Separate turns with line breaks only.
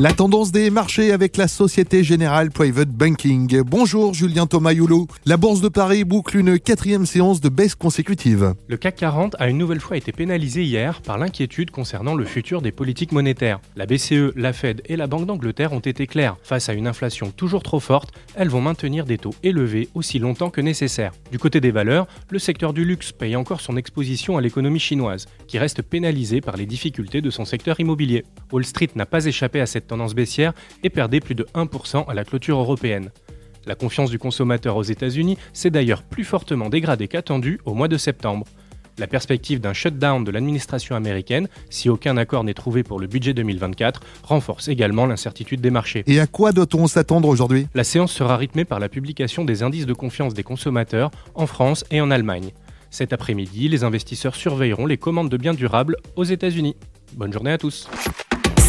La tendance des marchés avec la Société Générale Private Banking. Bonjour Julien Thomas Youlou. La Bourse de Paris boucle une quatrième séance de baisse consécutive.
Le CAC 40 a une nouvelle fois été pénalisé hier par l'inquiétude concernant le futur des politiques monétaires. La BCE, la Fed et la Banque d'Angleterre ont été claires. Face à une inflation toujours trop forte, elles vont maintenir des taux élevés aussi longtemps que nécessaire. Du côté des valeurs, le secteur du luxe paye encore son exposition à l'économie chinoise, qui reste pénalisée par les difficultés de son secteur immobilier. Wall Street n'a pas échappé à cette tendance baissière et perdait plus de 1% à la clôture européenne. La confiance du consommateur aux États-Unis s'est d'ailleurs plus fortement dégradée qu'attendu au mois de septembre. La perspective d'un shutdown de l'administration américaine, si aucun accord n'est trouvé pour le budget 2024, renforce également l'incertitude des marchés.
Et à quoi doit-on s'attendre aujourd'hui?
La séance sera rythmée par la publication des indices de confiance des consommateurs en France et en Allemagne. Cet après-midi, les investisseurs surveilleront les commandes de biens durables aux États-Unis. Bonne journée à tous.